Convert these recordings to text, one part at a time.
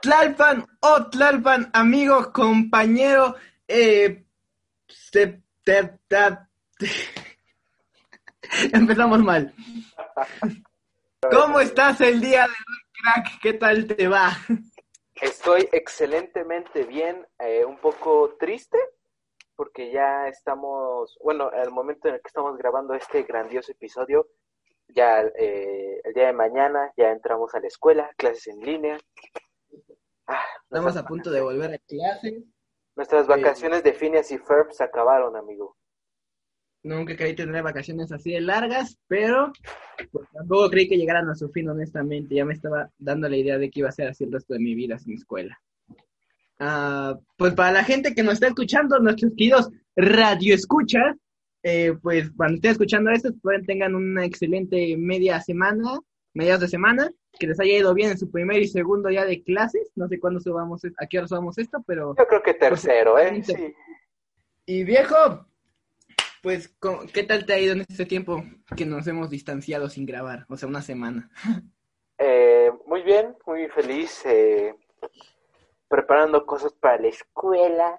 Tlalpan, oh Tlalpan, amigo, compañero, eh, empezamos mal. ¿Cómo estás el día de hoy, crack? ¿Qué tal te va? Estoy excelentemente bien, eh, un poco triste, porque ya estamos, bueno, al momento en el que estamos grabando este grandioso episodio, ya eh, el día de mañana ya entramos a la escuela, clases en línea. Ah, estamos a punto de volver a clase. Nuestras vacaciones de Phineas y Ferb se acabaron, amigo. Nunca creí tener vacaciones así de largas, pero pues, tampoco creí que llegaran a su fin, honestamente. Ya me estaba dando la idea de que iba a ser así el resto de mi vida sin escuela. Ah, pues para la gente que nos está escuchando, nuestros queridos radioescuchas, eh, pues cuando estén escuchando esto, pueden tengan una excelente media semana, mediados de semana, que les haya ido bien en su primer y segundo día de clases. No sé cuándo subamos, a qué hora subamos esto, pero... Yo creo que tercero, ¿eh? Sí. Y viejo, pues, ¿qué tal te ha ido en este tiempo que nos hemos distanciado sin grabar? O sea, una semana. Eh, muy bien, muy feliz. Eh, preparando cosas para la escuela.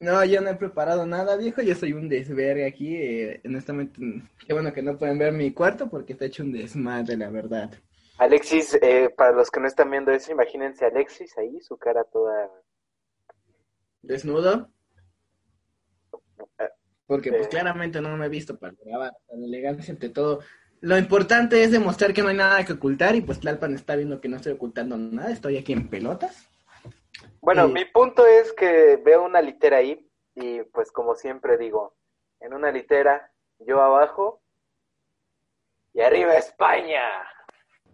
No, yo no he preparado nada, viejo. Yo soy un desvergue aquí. Eh, honestamente, qué bueno que no pueden ver mi cuarto porque está hecho un desmadre, la verdad. Alexis, eh, para los que no están viendo eso, imagínense a Alexis ahí, su cara toda... ¿Desnudo? Porque pues claramente no me he visto para grabar tan elegancia ante todo. Lo importante es demostrar que no hay nada que ocultar y pues Tlalpan está viendo que no estoy ocultando nada, estoy aquí en pelotas. Bueno, mi punto es que veo una litera ahí y pues como siempre digo, en una litera, yo abajo y arriba España.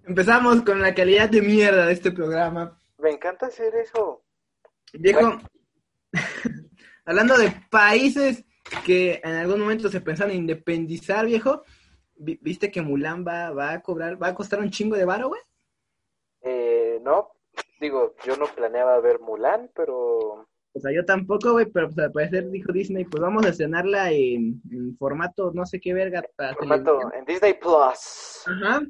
Empezamos con la calidad de mierda de este programa. Me encanta hacer eso. Viejo, hablando de países que en algún momento se pensaron independizar, viejo. ¿Viste que Mulan va, va a cobrar, va a costar un chingo de varo, güey? Eh, no, digo, yo no planeaba ver Mulan, pero... O sea, yo tampoco, güey, pero pues, al parecer dijo Disney, pues vamos a estrenarla en, formato, no sé qué verga. Para formato, en Disney Plus. Ajá.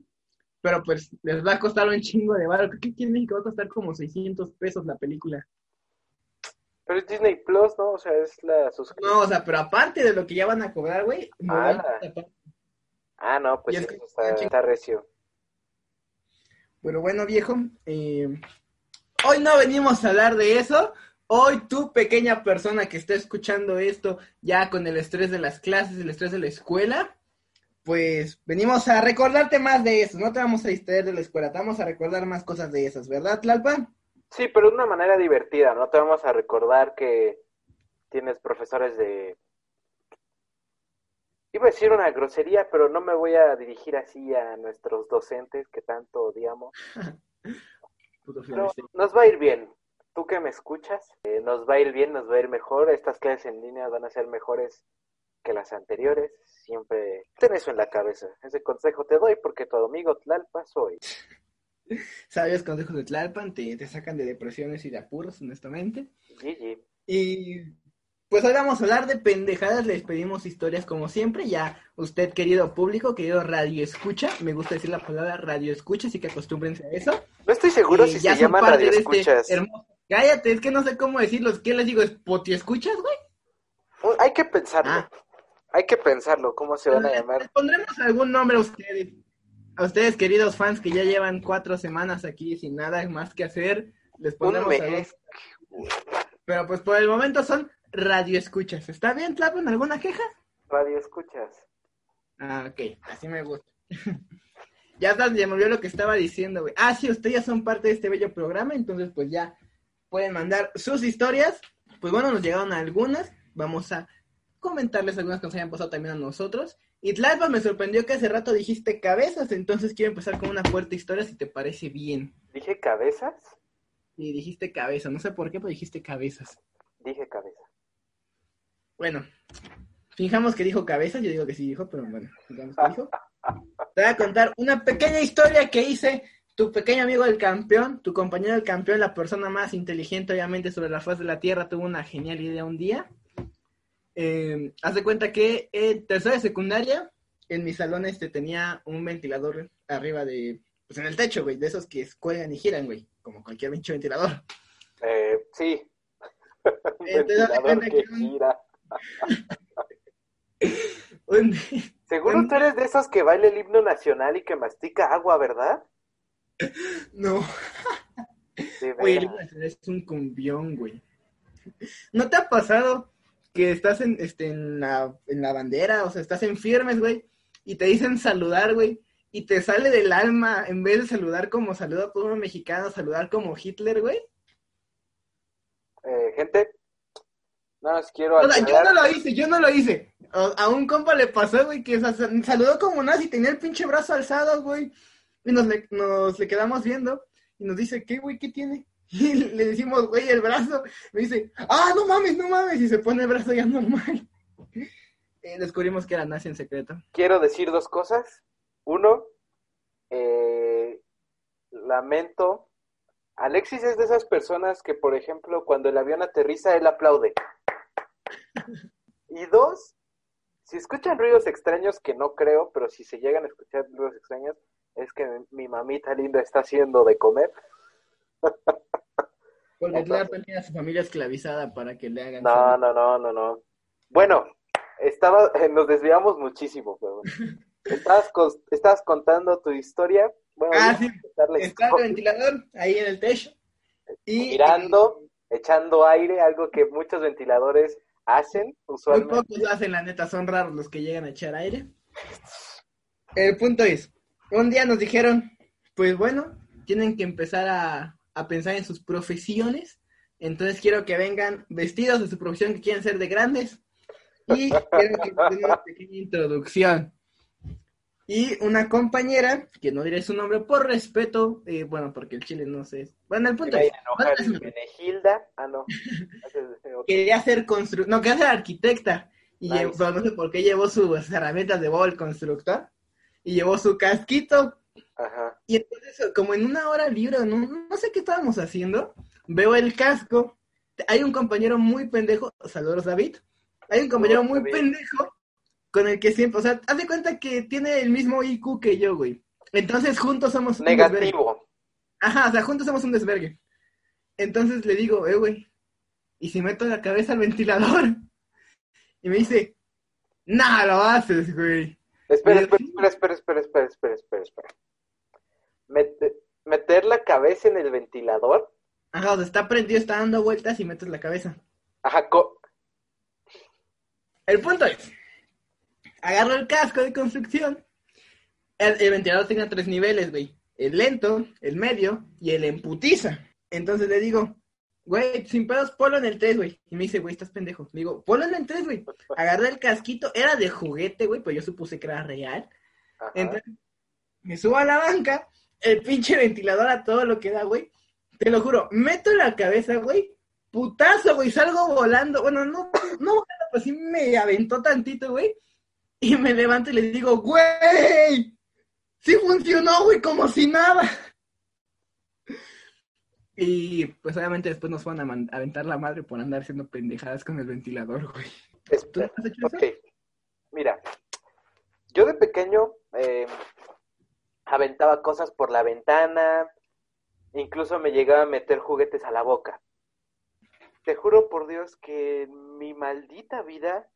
Pero pues les va a costar un chingo de varo. ¿Qué quiere México va a costar como 600 pesos la película. Pero es Disney Plus, ¿no? O sea, es la suscripción. No, o sea, pero aparte de lo que ya van a cobrar, güey. Ah, ah, no, pues está, recio. Pero bueno, viejo, eh, hoy no venimos a hablar de eso. Hoy tú, pequeña persona que está escuchando esto ya con el estrés de las clases, el estrés de la escuela, pues venimos a recordarte más de eso. No te vamos a distraer de la escuela, te vamos a recordar más cosas de esas, ¿verdad, Tlalpan? Sí, pero de una manera divertida, no te vamos a recordar que tienes profesores de... Iba a decir una grosería, pero no me voy a dirigir así a nuestros docentes que tanto odiamos. nos va a ir bien. Tú que me escuchas, eh, nos va a ir bien, nos va a ir mejor. Estas clases en línea van a ser mejores que las anteriores. Siempre ten eso en la cabeza. Ese consejo te doy porque tu amigo Tlalpa soy. Sabios consejos de Tlalpan te, sacan de depresiones y de apuros, honestamente. Y pues hoy vamos a hablar de pendejadas, les pedimos historias como siempre. Ya usted, querido público, querido radio escucha, me gusta decir la palabra radio escucha, así que acostúmbrense a eso. No estoy seguro si se llaman radio este escuchas. Cállate, es que no sé cómo decirlo. ¿Qué les digo? ¿Es poti escuchas, güey? Hay que pensarlo. Ah. Hay que pensarlo, ¿cómo se van a llamar? pondremos algún nombre a ustedes a ustedes, queridos fans, que ya llevan cuatro semanas aquí sin nada más que hacer, les ponemos Pero pues por el momento son radio escuchas. ¿Está bien, Tlapan? ¿Alguna queja? Radio escuchas. Ah, ok, así me gusta. ya ya me olvidó lo que estaba diciendo, güey. Ah, sí, ustedes ya son parte de este bello programa, entonces pues ya pueden mandar sus historias. Pues bueno, nos llegaron algunas. Vamos a comentarles algunas que nos hayan pasado también a nosotros. Y Tlalpa me sorprendió que hace rato dijiste cabezas, entonces quiero empezar con una fuerte historia si te parece bien. ¿Dije cabezas? Sí, dijiste cabeza, no sé por qué, pero dijiste cabezas. Dije cabeza. Bueno, fijamos que dijo cabezas, yo digo que sí dijo, pero bueno, fijamos que dijo. Te voy a contar una pequeña historia que hice tu pequeño amigo el campeón, tu compañero del campeón, la persona más inteligente obviamente sobre la faz de la Tierra, tuvo una genial idea un día. Eh, haz de cuenta que en tercera de secundaria, en mi salón este tenía un ventilador arriba de, pues en el techo, güey, de esos que cuelgan y giran, güey, como cualquier pinche ventilador. Eh, sí. Entonces, de Ventilador cuenta que que un- gira. un- Seguro tú eres de esos que baila el himno nacional y que mastica agua, ¿verdad? no, güey, el himno es un cumbión, güey. ¿No te ha pasado que estás en, este, en, la, en la bandera, o sea, estás en firmes, güey, y te dicen saludar, güey, y te sale del alma, en vez de saludar como saluda a todo mexicano, saludar como Hitler, güey? Eh, gente, nada más quiero O sea, yo no lo hice, yo no lo hice. A, a un compa le pasó, güey, que o sea, sal- saludó como nazi, tenía el pinche brazo alzado, güey. Y nos le, nos le quedamos viendo y nos dice, ¿qué, güey, qué tiene? Y le decimos, güey, el brazo. Me dice, ah, no mames, no mames. Y se pone el brazo ya normal. Eh, descubrimos que era nazi en secreto. quiero decir dos cosas. Uno, eh, lamento. Alexis es de esas personas que, por ejemplo, cuando el avión aterriza, él aplaude. Y dos, si escuchan ruidos extraños, que no creo, pero si se llegan a escuchar ruidos extraños, es que mi, mi mamita linda está haciendo de comer. Porque claro, tenía a su familia esclavizada para que le hagan. No, no, no, no, no. Bueno, estaba, nos desviamos muchísimo, pero estabas, contando tu historia. Bueno, Ah, sí. Está el ventilador ahí en el techo. Y Mirando, echando aire, algo que muchos ventiladores hacen Muy usualmente. pocos lo hacen, la neta, son raros los que llegan a echar aire. El punto es, un día nos dijeron, pues bueno, tienen que empezar a, a pensar en sus profesiones, entonces quiero que vengan vestidos de su profesión que quieren ser de grandes y quiero que una pequeña introducción. Y una compañera, que no diré su nombre por respeto, eh, bueno, porque el chile no sé. Bueno, el punto es, Benegilda. Ah, no. Quería ser constru no, quería ser arquitecta. Y Nice. llevó- no sé por qué llevó sus herramientas de Bob el constructor. Y llevó su casquito. Ajá. Y entonces, como en una hora libre, no, no sé qué estábamos haciendo, veo el casco. Hay un compañero muy pendejo, saludos David. Hay un compañero muy David. pendejo con el que siempre, o sea, haz de cuenta que tiene el mismo IQ que yo, güey. Entonces juntos somos un desvergue. Negativo. Ajá, o sea, juntos somos un desvergue. Entonces le digo, eh, güey, ¿y si meto la cabeza al ventilador? Y me dice, nah, lo haces, güey. Espera, espera, espera, espera, espera, espera, espera, espera. Mete- meter la cabeza en el ventilador. Ajá, o sea, está prendido, está dando vueltas y metes la cabeza. Ajá, co- El punto es, agarro el casco de construcción. El, el ventilador tenía tres niveles, güey. El lento, el medio y el emputiza. Entonces le digo, güey, sin pedos, ponlo en el 3, güey. Y me dice, güey, estás pendejo. Le digo, ponlo en el 3, güey. Agarré el casquito, era de juguete, güey, pero yo supuse que era real. ajá. Entonces, me subo a la banca, el pinche ventilador a todo lo que da, güey. Te lo juro, meto la cabeza, güey. Putazo, güey, salgo volando. Bueno, no, no volando, pues sí me aventó tantito, güey. Y me levanto y le digo, güey, sí funcionó, güey, como si nada. Y pues obviamente después nos fueron a aventar la madre por andar haciendo pendejadas con el ventilador, güey. ¿Tú Espera. has hecho eso? Mira, yo de pequeño eh, aventaba cosas por la ventana, incluso me llegaba a meter juguetes a la boca. Te juro por Dios que en mi maldita vida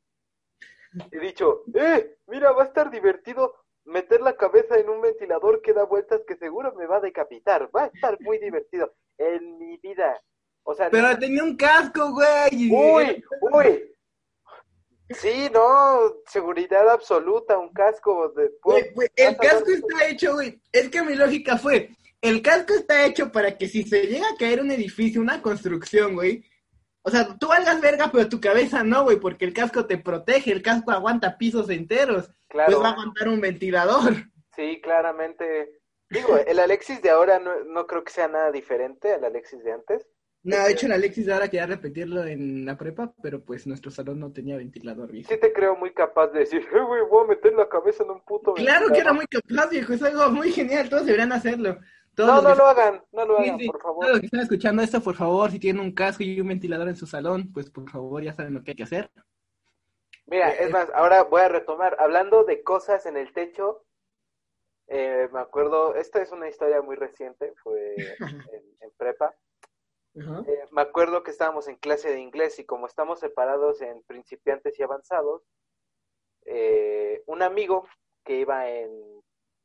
he dicho, ¡eh! Mira, va a estar divertido meter la cabeza en un ventilador que da vueltas que seguro me va a decapitar. Va a estar muy divertido en mi vida. O sea, Pero tenía un casco, güey. Uy, uy. Sí, no, seguridad absoluta, un casco de... Güey, güey, el casco está hecho, güey. Es que mi lógica fue, el casco está hecho para que si se llega a caer un edificio, una construcción, güey. O sea, tú valgas verga, pero tu cabeza no, güey, porque el casco te protege, el casco aguanta pisos enteros. Claro, Pues va a aguantar un ventilador. sí, claramente. Digo, el Alexis de ahora no, no creo que sea nada diferente al Alexis de antes. No, de hecho, el Alexis ahora quería repetirlo en la prepa, pero pues nuestro salón no tenía ventilador, viejo. Sí te creo muy capaz de decir, eh, güey, voy a meter la cabeza en un puto Claro que era ventilador". muy capaz, viejo, es algo muy genial, todos deberían hacerlo. Todos No, no que- lo hagan, no lo Sí, hagan, sí, por favor. Todos los que están escuchando esto, por favor, si tienen un casco y un ventilador en su salón, pues por favor ya saben lo que hay que hacer. Mira, Eh, es más, ahora voy a retomar. Hablando de cosas en el techo, eh, me acuerdo, esta es una historia muy reciente, fue en, en prepa. Eh, me acuerdo que estábamos en clase de inglés y como estamos separados en principiantes y avanzados, eh, un amigo que iba en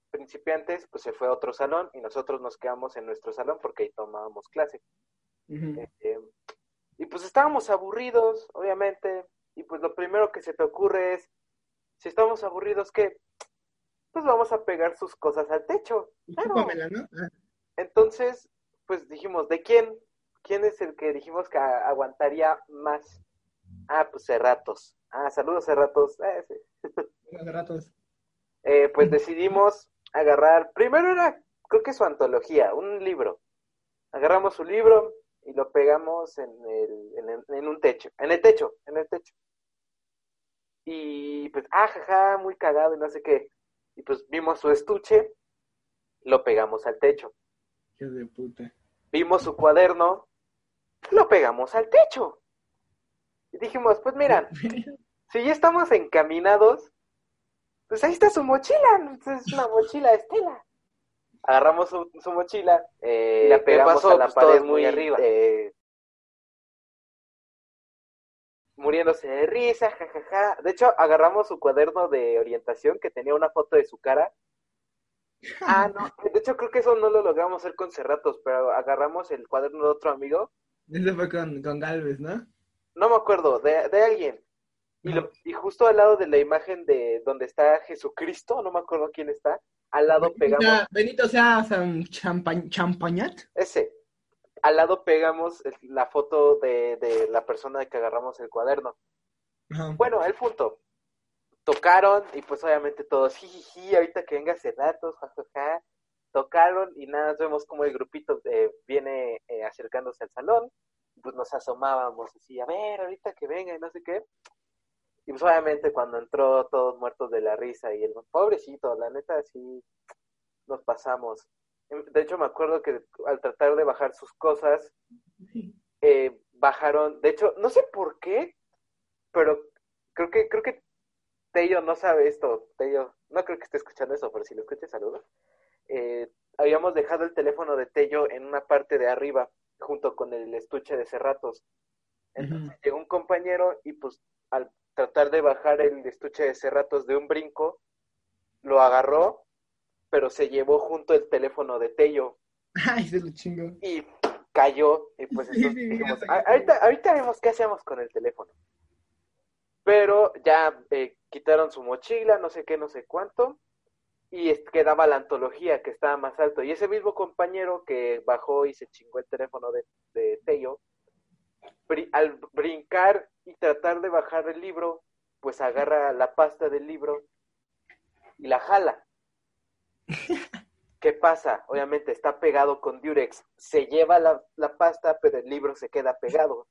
principiantes, pues se fue a otro salón y nosotros nos quedamos en nuestro salón porque ahí tomábamos clase. Eh, y pues estábamos aburridos, obviamente, y pues lo primero que se te ocurre es, si estamos aburridos, ¿qué? Pues vamos a pegar sus cosas al techo. Claro. ¿no? Ah, Entonces, pues dijimos, ¿de quién? ¿Quién es el que dijimos que aguantaría más? Ah, pues Cerratos. Ah, saludos Cerratos. Eh, sí. hace ratos. Eh, pues decidimos agarrar, primero era, creo que su antología, un libro. Agarramos su libro y lo pegamos en, el, en, el- en un techo, en el techo, en el techo. Y pues, ah, jaja, muy cagado y no sé qué. Y pues vimos su estuche, lo pegamos al techo. Hijo de puta. Vimos su cuaderno, lo pegamos al techo. Y dijimos, pues mira, si ya estamos encaminados, pues ahí está su mochila, es una mochila de Estela. Agarramos su, su mochila eh, y la pegamos pasó? a la Pues pared muy arriba. arriba. muriéndose de risa, jajaja. De hecho, agarramos su cuaderno de orientación que tenía una foto de su cara. Ah, no, de hecho creo que eso no lo logramos hacer con Cerratos, pero agarramos el cuaderno de otro amigo Eso fue con, con Galvez, ¿no? no me acuerdo, de, de alguien. Y, lo- y justo al lado de la imagen de donde está Jesucristo, no me acuerdo quién está, al lado pegamos Benito, sea San Champa- Champañat. ese, al lado pegamos el- la foto de, de la persona de que agarramos el cuaderno. Ajá. Bueno, el punto. Tocaron y pues obviamente todos, jijiji, ahorita que venga datos, jajaja. Tocaron y nada, más vemos como el grupito eh, viene eh, acercándose al salón. Pues nos asomábamos así, a ver, ahorita que venga y no sé qué. Y pues obviamente cuando entró todos muertos de la risa y el pobrecito, la neta sí nos pasamos. De hecho me acuerdo que al tratar de bajar sus cosas, eh, bajaron, de hecho, no sé por qué, pero creo que, creo que Tello no sabe esto, Tello, no creo que esté escuchando eso, pero si lo escucha, saludos. Eh, habíamos dejado el teléfono de Tello en una parte de arriba, junto con el estuche de Cerratos. Entonces llegó un compañero y pues al tratar de bajar el estuche de Cerratos de un brinco, lo agarró, pero se llevó junto el teléfono de Tello Ay, se lo chingo. y cayó. Y pues Sí, entonces dijimos, fíjate. "A- ahorita, ahorita vemos qué hacemos con el teléfono. Pero ya eh, quitaron su mochila, no sé qué, no sé cuánto, y quedaba la antología que estaba más alto. Y ese mismo compañero que bajó y se chingó el teléfono de, de Tello, al brincar y tratar de bajar el libro, pues agarra la pasta del libro y la jala. ¿Qué pasa? Obviamente está pegado con Durex. Se lleva la, la pasta, pero el libro se queda pegado.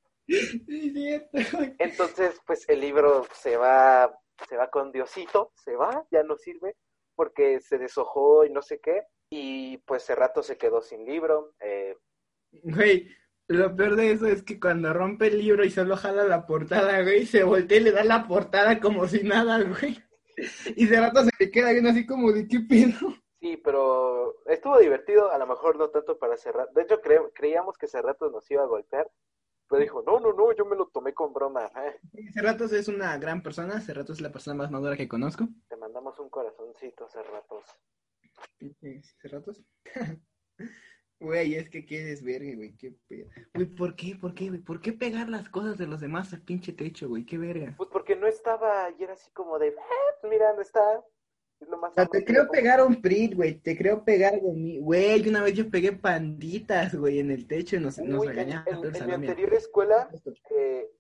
Entonces, pues el libro se va, se va con Diosito, se va, ya no sirve, porque se deshojó y no sé qué. Y pues ese rato se quedó sin libro. Eh, Güey, lo peor de eso es que cuando rompe el libro y solo jala la portada, güey, se voltea y le da la portada como si nada, güey. Y de rato se le queda bien así como de qué pedo. sí, pero estuvo divertido, a lo mejor no tanto para cerrar. De hecho, cre- creíamos que ese rato nos iba a golpear. Pero dijo, no, no, no, yo me lo tomé con broma. Eh, Cerratos es una gran persona, Cerratos es la persona más madura que conozco. te mandamos un corazoncito, Cerratos. Cerratos. Güey, es que quieres verga, güey, qué pedo. Güey, ¿por qué? ¿Por qué, güey? ¿Por qué pegar las cosas de los demás al pinche techo, güey? Qué verga. Pues porque no estaba, y era así como de, pues mira, no está. Es lo más O sea, normal te creo pegar un prit, güey. Te creo pegar de mí. Güey, una vez yo pegué panditas, güey, en el techo y nos, Uy, regañaban en- mi anterior escuela, eh,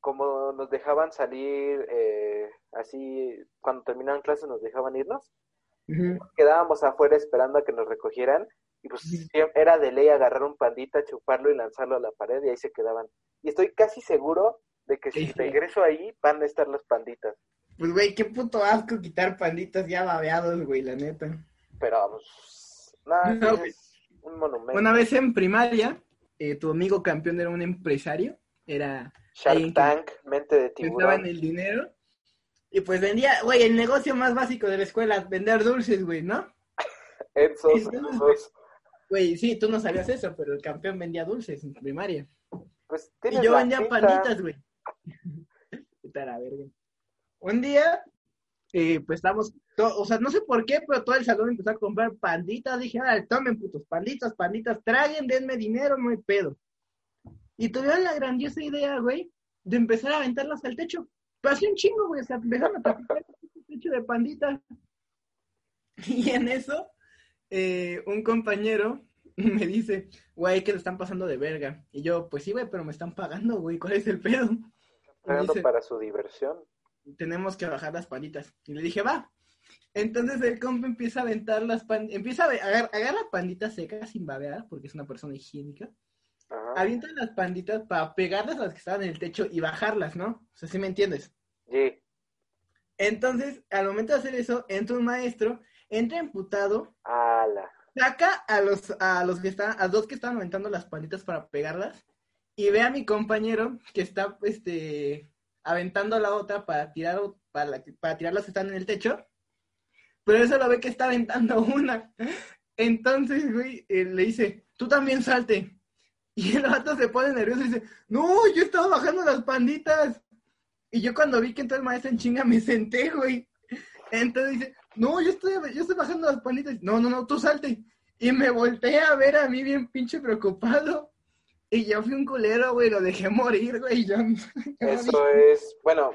como nos dejaban salir eh, así, cuando terminaban clases nos dejaban irnos, quedábamos afuera esperando a que nos recogieran y pues era de ley agarrar un pandita, chuparlo y lanzarlo a la pared y ahí se quedaban. Y estoy casi seguro de que si regreso ahí van a estar las panditas. Pues, güey, qué puto asco quitar panditas ya babeados, güey, la neta. Pero, pues, nada, No, es Un monumento. Una vez en primaria, eh, tu amigo campeón era un empresario, era Shark que Tank, mente de tiburón. en el dinero. Y pues vendía, güey, el negocio más básico de la escuela, vender dulces, güey, ¿no? No. esos. Güey, sí, tú no sabías eso, pero el campeón vendía dulces en primaria. Pues Y yo vendía panditas, güey. Puta la verga. Un día, eh, pues estamos, o sea, no sé por qué, pero todo el salón empezó a comprar panditas. Dije, ah, tomen putos, panditas, panditas, traguen, denme dinero, no hay pedo. Y tuvieron la grandiosa idea, güey, de empezar a aventarlas al techo. Pero así un chingo, güey, o sea, empezaron a tapar el techo de panditas. Y en eso, eh, un compañero me dice, güey, que le están pasando de verga. Y yo, pues sí, güey, pero me están pagando, güey, ¿cuál es el pedo? Pagando para su diversión. Tenemos que bajar las panditas. Y le dije, va. Entonces el compa empieza a aventar las panditas, empieza a agarrar, agarra panditas secas sin babear, porque es una persona higiénica. Ajá. Avienta las panditas para pegarlas a las que estaban en el techo y bajarlas, ¿no? O sea, ¿sí me entiendes? Sí. Entonces, al momento de hacer eso, entra un maestro, entra emputado, Ala. saca a los, a los que están, a dos que estaban aventando las panditas para pegarlas, y ve a mi compañero que está este aventando la otra para tirar para, la- para tirar las están en el techo, pero eso lo ve que está aventando una. Entonces, güey, le dice, tú también salte. Y el vato se pone nervioso y dice, no, yo estaba bajando las panditas. Y yo cuando vi que entró el maestro en chinga me senté, güey. Entonces dice, no, yo estoy, yo estoy bajando las panditas. No, no, no, tú salte. Y me volteé a ver a mí bien pinche preocupado. Y yo fui un culero, güey, lo dejé morir, güey. Yo, Eso es, bueno,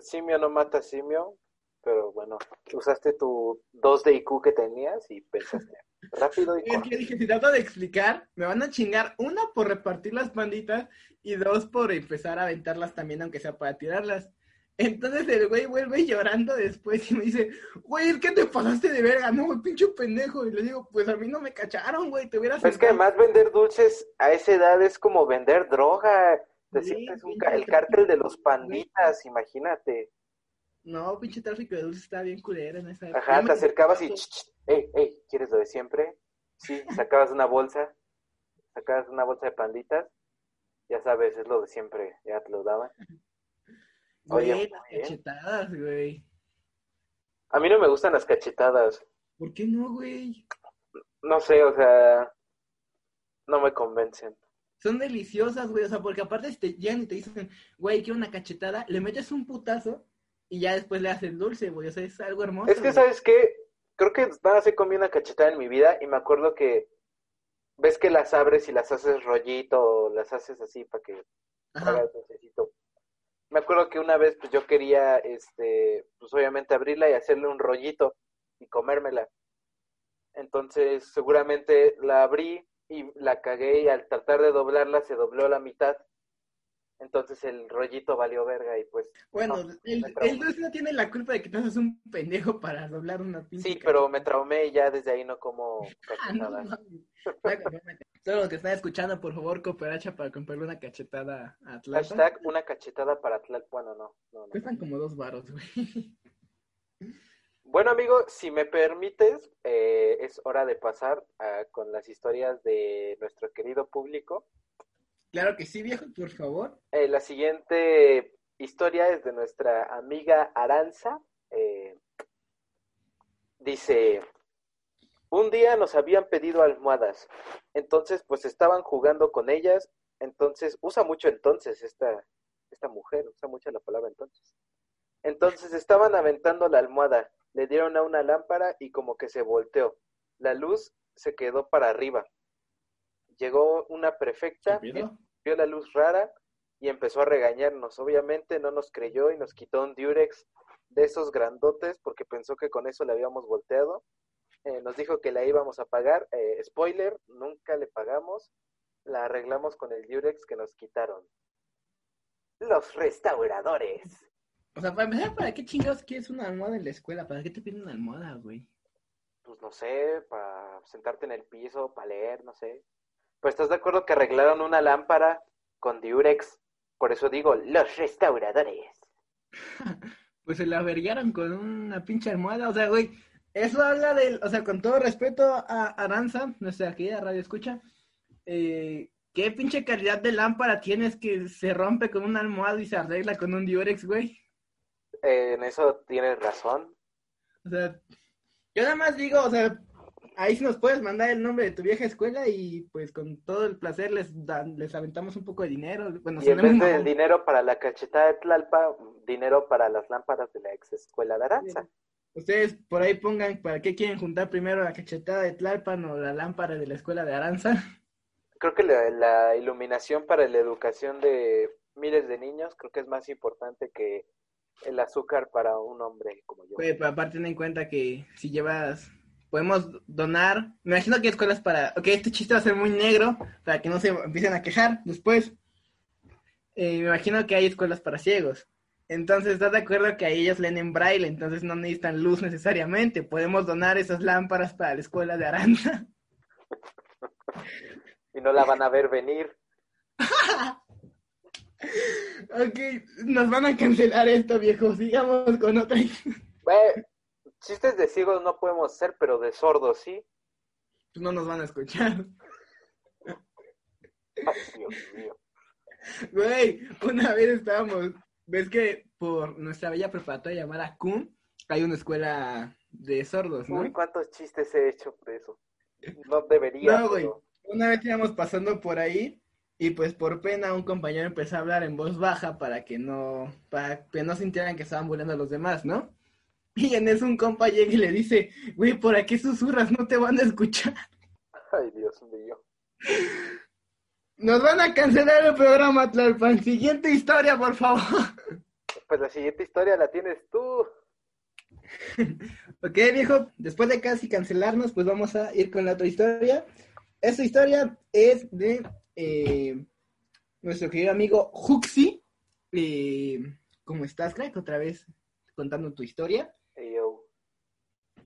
simio no mata simio, pero bueno, usaste tu 2 de IQ que tenías y pensaste rápido y Es corto. que dije, si trato de explicar, me van a chingar, una por repartir las panditas y dos por empezar a aventarlas también, aunque sea para tirarlas. Entonces el güey vuelve llorando después y me dice, güey, que te pasaste de verga, no, güey, pinche pendejo. Y le digo, pues a mí no me cacharon, güey, te hubieras... Es que además vender dulces a esa edad es como vender droga. Te Sí, sientes un ca- el cártel de los panditas, imagínate. No, pinche tráfico de dulces estaba bien culera en esa época. Ajá, te acercabas y, hey, hey, ¿quieres lo de siempre? Sí, sacabas una bolsa, sacabas una bolsa de panditas, ya sabes, es lo de siempre, ya te lo daban. Güey, las bien. cachetadas, güey. A mí no me gustan las cachetadas, ¿Por qué no, güey? no sé, o sea, no me convencen. Son deliciosas, güey. O sea, porque aparte si te llegan y te dicen, güey, quiero una cachetada, le metes un putazo y ya después le haces dulce, güey. O sea, es algo hermoso. Es que, güey. ¿sabes qué? Creo que nada se comí una cachetada en mi vida y me acuerdo que ves que las abres y las haces rollito o las haces así para que Ajá. haga dulcecito. Me acuerdo que una vez pues yo quería, este, pues obviamente abrirla y hacerle un rollito y comérmela. Entonces seguramente la abrí y la cagué y al tratar de doblarla se dobló a la mitad. Entonces el rollito valió verga y pues... Bueno, no, el, no tiene la culpa de que te haces un pendejo para doblar una pinche Sí, pero me traumé y ya desde ahí no como Ah, no, cachetadas. Todos los que están escuchando, por favor, cooperacha para comprarle una cachetada a Atlanta. Hashtag una cachetada para Tlal- Bueno, no, no, no. Cuestan como dos baros, güey. Bueno, amigo, si me permites, eh, es hora de pasar ah, con las historias de nuestro querido público. Claro que sí, viejo, por favor. Eh, la siguiente historia es de nuestra amiga Aranza. Eh, dice, un día nos habían pedido almohadas, entonces pues estaban jugando con ellas, entonces usa mucho entonces esta, esta mujer, usa mucho la palabra entonces. Entonces estaban aventando la almohada, le dieron a una lámpara y como que se volteó. La luz se quedó para arriba. Llegó una prefecta, vio la luz rara y empezó a regañarnos. Obviamente no nos creyó y nos quitó un diurex de esos grandotes porque pensó que con eso le habíamos volteado. Eh, nos dijo que la íbamos a pagar. Eh, spoiler, nunca le pagamos. La arreglamos con el diurex que nos quitaron. Los restauradores. O sea, para empezar, ¿para qué chingados quieres una almohada en la escuela? ¿Para qué te piden una almohada, güey? Pues no sé, para sentarte en el piso, para leer, no sé. Pues estás de acuerdo que arreglaron una lámpara con diurex. Por eso digo, los restauradores. Pues se la verguearon con una pinche almohada. O sea, güey, Eso habla del, o sea, con todo respeto a Aranza, nuestra querida radio escucha, eh, ¿qué pinche calidad de lámpara tienes que se rompe con una almohada y se arregla con un diurex, güey? Eh, en eso tienes razón. O sea, yo nada más digo, o sea, ahí sí nos puedes mandar el nombre de tu vieja escuela y pues con todo el placer les dan, les aventamos un poco de dinero. Bueno, y en vez de dinero para la cachetada de Tlalpa, dinero para las lámparas de la ex escuela de Aranza. Ustedes por ahí pongan para qué quieren juntar primero la cachetada de Tlalpan o la lámpara de la escuela de Aranza. Creo que la, la iluminación para la educación de miles de niños creo que es más importante que el azúcar para un hombre como yo. Pues, aparte ten en cuenta que si llevas podemos donar. Me imagino que hay escuelas para. Ok, este chiste va a ser muy negro para que no se empiecen a quejar después. Eh, me imagino que hay escuelas para ciegos. Entonces, ¿estás de acuerdo que a ellos leen en braille? Entonces no necesitan luz necesariamente. Podemos donar esas lámparas para la escuela de Aranza. y no la van a ver venir. ok, nos van a cancelar esto, viejo. Sigamos con otra. Chistes de ciegos no podemos hacer, pero de sordos sí. Pues no nos van a escuchar. Dios mío. Güey, una vez estábamos, ves que por nuestra bella preparatoria llamada CUM hay una escuela de sordos, ¿no? Uy, cuántos chistes he hecho por eso. No debería. No, güey. Una vez íbamos pasando por ahí y pues por pena un compañero empezó a hablar en voz baja para que no, para que no sintieran que estaban burlando a los demás, ¿no? Y en eso un compa llega y le dice, güey, ¿por aquí susurras? No te van a escuchar. Ay, Dios mío. Nos van a cancelar el programa, Tlalpan. Siguiente historia, por favor. Pues la siguiente historia la tienes tú. ok, viejo, después de casi cancelarnos, pues vamos a ir con la otra historia. Esta historia es de eh, nuestro querido amigo Huxi. Eh, ¿Cómo estás, crack? Otra vez contando tu historia.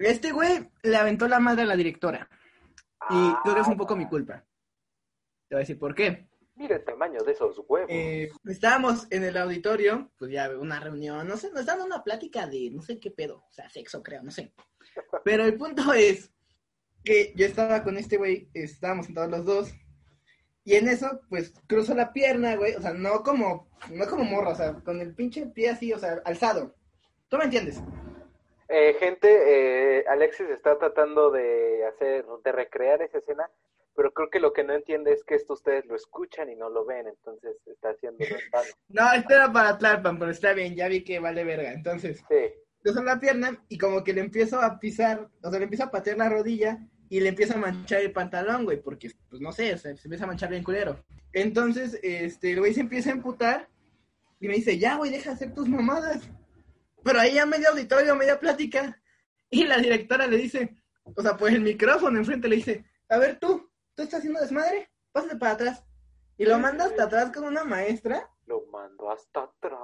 Este güey le aventó la madre a la directora. Y creo que es un poco mi culpa. Te voy a decir por qué. Mira el tamaño de esos huevos. Eh, estábamos en el auditorio, pues ya una reunión, no sé, nos daban una plática de no sé qué pedo, o sea, sexo creo, no sé. Pero el punto es que yo estaba con este güey, estábamos sentados los dos, y en eso, pues, cruzó la pierna, güey, o sea, no como, no como morra, o sea, con el pinche pie así, o sea, alzado. ¿Tú me entiendes? Eh, gente, eh, Alexis está tratando de hacer, de recrear esa escena, pero creo que lo que no entiende es que esto ustedes lo escuchan y no lo ven, entonces está haciendo No, esto era para Tlalpan, pero está bien, ya vi que vale verga, entonces. Sí. Yo la pierna y como que le empiezo a pisar, o sea, le empiezo a patear la rodilla y le empieza a manchar el pantalón, güey, porque, pues no sé, o sea, se empieza a manchar bien culero. Entonces, este, el güey se empieza a emputar y me dice, ya, güey, deja de hacer tus mamadas. Pero ahí ya medio auditorio, media plática, y la directora le dice, o sea, pues el micrófono enfrente le dice, a ver tú, ¿tú estás haciendo desmadre? Pásate para atrás. Y lo manda hasta atrás con una maestra. Lo mando hasta atrás.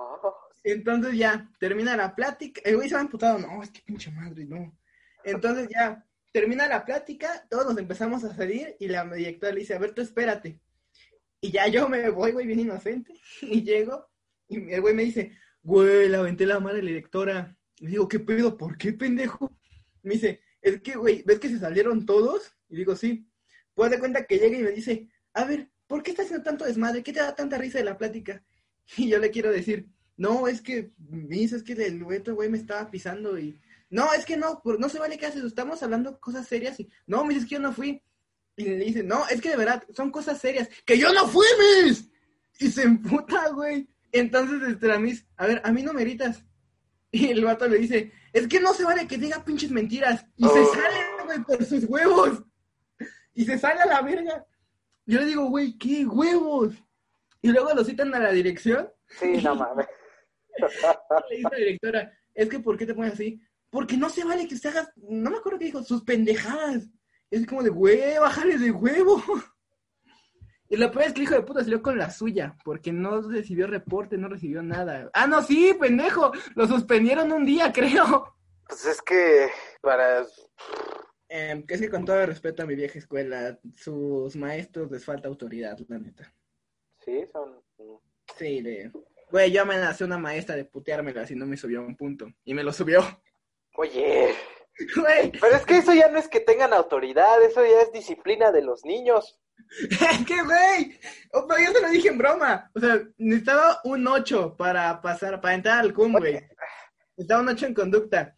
Entonces ya, termina la plática. El güey se va emputado, no, es que pinche madre, no. Entonces ya, termina la plática, todos nos empezamos a salir y la directora le dice, a ver, tú espérate. Y ya yo me voy, güey, bien inocente, y llego, y el güey me dice, güey, la aventé la madre la directora. Y digo, ¿qué pedo? ¿Por qué, pendejo? Me dice, es que, güey, ¿ves que se salieron todos? Y digo, sí. Pues de cuenta que llega y me dice, a ver, ¿por qué estás haciendo tanto desmadre? ¿Qué te da tanta risa de la plática? Y yo le quiero decir, no, es que, me dice, es que el otro güey me estaba pisando y... No, es que no, no se vale que haces, estamos hablando cosas serias y... No, me dices que yo no fui. Y le dice, no, es que de verdad, son cosas serias. ¡Que yo no fui, mis! Y se emputa, güey. Entonces, este, la mis, a ver, a mí no me gritas. Y el vato le dice, es que no se vale que diga pinches mentiras. Y se oh. sale, güey, por sus huevos. Y se sale a la verga. Yo le digo, güey, ¿qué huevos? Y luego lo citan a la dirección. Sí, no mames. le dice la directora, es que ¿por qué te pones así? Porque no se vale que usted haga, no me acuerdo qué dijo, sus pendejadas. Es como de, güey, bájale de huevo. Y lo peor es que el hijo de puta salió con la suya, porque no recibió reporte, no recibió nada. Ah, no, sí, pendejo, lo suspendieron un día, creo. Pues es que para... Eh, que es que con todo respeto a mi vieja escuela, sus maestros les falta autoridad, la neta. Sí, son... Sí, le... Güey, yo amenacé a una maestra de puteármela si no me subió un punto. Y me lo subió. Oye, Güey, Pero es que eso ya no es que tengan autoridad, eso ya es disciplina de los niños. es que, güey, oh, pero yo se lo dije en broma. O sea, necesitaba un 8 para pasar, para entrar al CUM, güey. Necesitaba un 8 en conducta.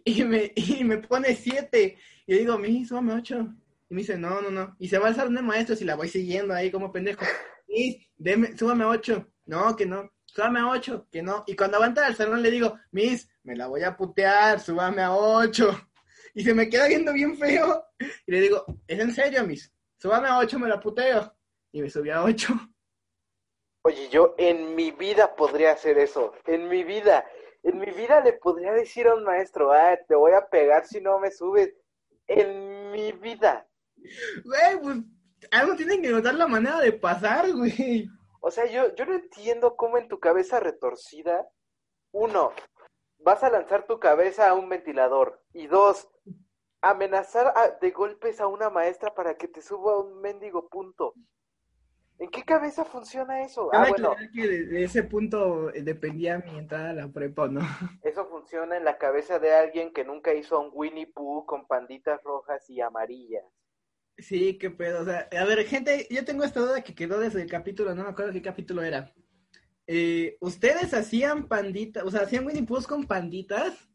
Y me, y me pone 7. Y digo, mi, súbame 8. Y me dice, no, no, no. Y se va al salón de maestros y la voy siguiendo ahí como pendejo. Miss, deme, súbame 8. No, que no. Súbame a 8, que no. Y cuando va a entrar al salón le digo, Miss, me la voy a putear, súbame a 8. Y se me queda viendo bien feo. Y le digo, ¿es en serio, Miss? Súbame a 8, me la puteo. Y me subí a 8. Oye, yo en mi vida podría hacer eso, en mi vida, en mi vida le podría decir a un maestro, ah, te voy a pegar si no me subes, en mi vida. Güey, pues algo tienen que notar la manera de pasar, güey. O sea, yo, yo no entiendo cómo en tu cabeza retorcida, uno, vas a lanzar tu cabeza a un ventilador, y dos, amenazar a- de golpes a una maestra para que te suba a un mendigo punto. ¿En qué cabeza funciona eso? Ah, bueno, que de, de ese punto dependía mi entrada a la prepa, ¿o ¿no? eso funciona en la cabeza de alguien que nunca hizo un Winnie Pooh con panditas rojas y amarillas. Sí, qué pedo. O sea, a ver, gente, yo tengo esta duda que quedó desde el capítulo, no me acuerdo qué capítulo era. Eh, ¿Ustedes hacían panditas, o sea, hacían Winnie Pooh con panditas?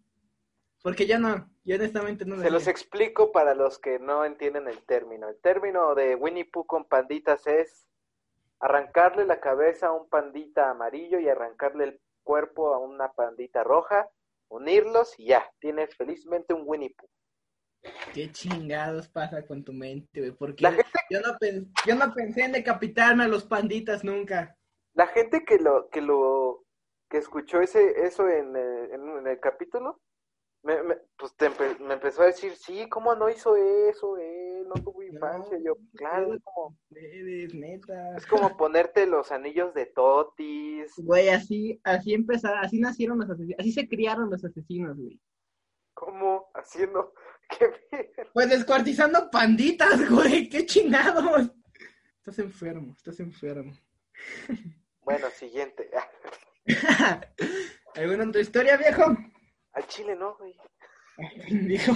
Porque yo no, yo honestamente no lo Se los explico para los que no entienden el término. El término de Winnie Pooh con panditas es arrancarle la cabeza a un pandita amarillo y arrancarle el cuerpo a una pandita roja, unirlos y ya, tienes felizmente un Winnie Pooh. ¿Qué chingados pasa con tu mente, güey? Porque gente, yo no, pen- yo no pensé en decapitarme a los panditas nunca. la gente que lo, que lo, que escuchó ese, eso en, en, en el capítulo, me, me- pues te empe- me empezó a decir, sí, ¿cómo no hizo eso? Él no tuvo infancia. Yo, claro, es como, Debes, neta. es como ponerte los anillos de totis. Güey, así, así empezaron, así nacieron los asesinos, así se criaron los asesinos, güey. ¿Cómo? Haciendo. ¿Qué mierda? Pues descuartizando panditas, güey, qué chingados. Estás enfermo, estás enfermo. Bueno, siguiente. ¿Alguna otra historia, viejo? Al chile no, güey. Dijo.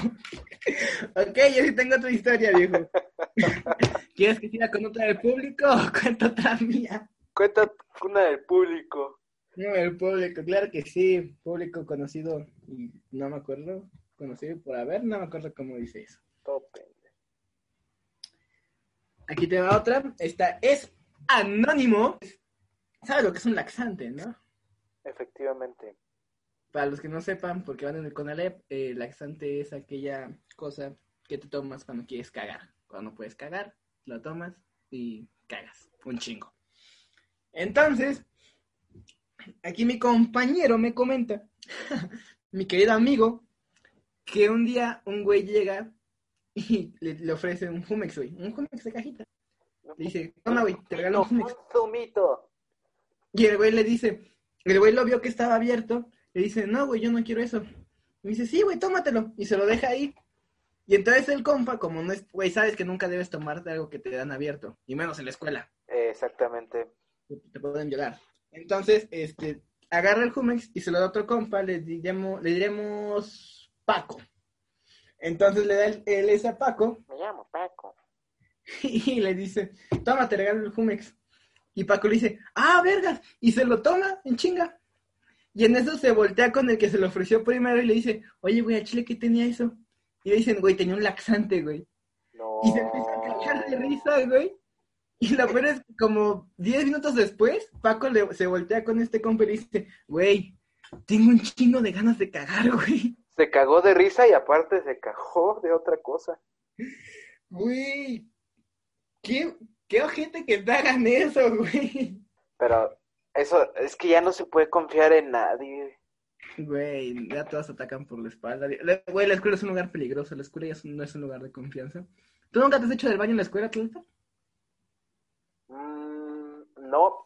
Ok, yo sí tengo otra historia, viejo. ¿Quieres que siga con otra del público o cuento otra mía? Cuenta una del público. No, el público, claro que sí. Público conocido, y no me acuerdo, conocido por haber, no me acuerdo cómo dice eso. Pendejo. Aquí te va otra. Esta es anónimo. ¿Sabes lo que es un laxante, no? Efectivamente. Para los que no sepan, porque van en el CONALEP, eh, laxante es aquella cosa que te tomas cuando quieres cagar. Cuando no puedes cagar, lo tomas y cagas. Un chingo. Entonces, aquí mi compañero me comenta, mi querido amigo, que un día un güey llega y le, le ofrece un Jumex, güey. Un Jumex de cajita. Le dice, toma, güey, te regalo un Jumex. Un zumito. Y el güey le dice, el güey lo vio que estaba abierto, le dice, no, güey, yo no quiero eso. Y dice, sí, güey, tómatelo. Y se lo deja ahí. Y entonces el compa, como no es, güey, sabes que nunca debes tomarte algo que te dan abierto, y menos en la escuela, exactamente. te pueden violar. Entonces, este, agarra el Jumex y se lo da a otro compa, le diremos, le diremos Paco. Entonces le da el, el ese a Paco Me llamo Paco. y le dice, toma, te regalo el Jumex. Y Paco le dice, ah, vergas, y se lo toma en chinga. Y en eso se voltea con el que se lo ofreció primero y le dice, oye, güey, a Chile, ¿qué tenía eso? Y le dicen, güey, tenía un laxante, güey. No. Y se empieza a cagar de risa, güey. Y lo peor es que como 10 minutos después, Paco le- se voltea con este compa y le dice, güey, tengo un chingo de ganas de cagar, güey. Se cagó de risa y aparte se cagó de otra cosa. Güey, qué, qué ojete que te hagan eso, güey. Pero eso es que ya no se puede confiar en nadie. Güey, ya todos atacan por la espalda. Güey, la escuela es un lugar peligroso. La escuela ya es- no es un lugar de confianza. ¿Tú nunca te has hecho del baño en la escuela, Tlata? Mm, no,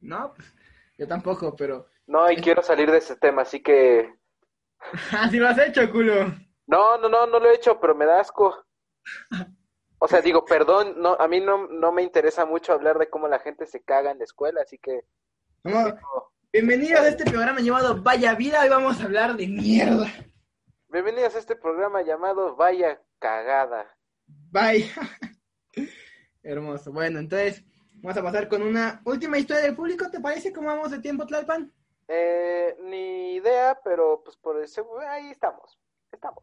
No, pues yo tampoco, pero... no, y quiero salir de ese tema, así que... ¡Ah, sí lo has hecho, culo! No, no, no, no lo he hecho, pero me da asco. O sea, digo, perdón, no, a mí no, no me interesa mucho hablar de cómo la gente se caga en la escuela, así que... No, bienvenidos a este programa llamado Vaya Vida. Hoy vamos a hablar de mierda. Bienvenidos a este programa llamado Vaya Cagada. Vaya. Hermoso. Bueno, entonces vamos a pasar con una última historia del público. ¿Te parece cómo vamos de tiempo, Tlalpan? Eh, ni idea, pero pues por eso ahí estamos. Estamos.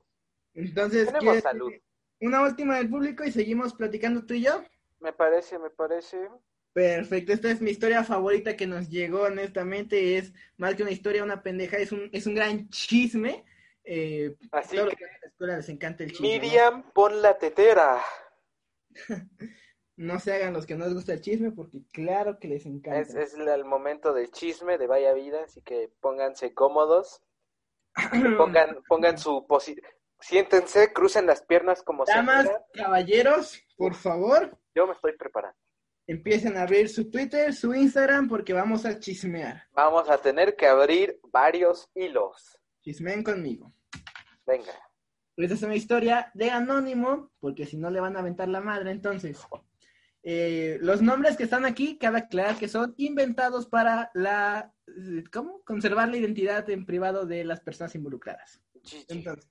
Entonces, Tenemos ¿quieres salud. Una última del público y seguimos platicando tú y yo? Me parece, me parece. Perfecto, esta es mi historia favorita que nos llegó, honestamente, es más que una historia, una pendeja, es un, es un gran chisme. Eh, Así que, que van a la escuela les encanta el chisme. ¿no? Miriam, pon la tetera. No se hagan los que no les gusta el chisme, porque claro que les encanta. Es, es el momento del chisme de Vaya Vida, así que pónganse cómodos. Pongan, pongan su posición. Siéntense, crucen las piernas como se Damas, caballeros, por favor, Yo me estoy preparando. empiecen a abrir su Twitter, su Instagram, porque vamos a chismear. Vamos a tener que abrir varios hilos. Chismeen conmigo. Venga. Esta es una historia de anónimo, porque si no le van a aventar la madre. Entonces, eh, los nombres que están aquí, cabe aclarar que son inventados para la, ¿cómo? Conservar la identidad en privado de las personas involucradas. Entonces,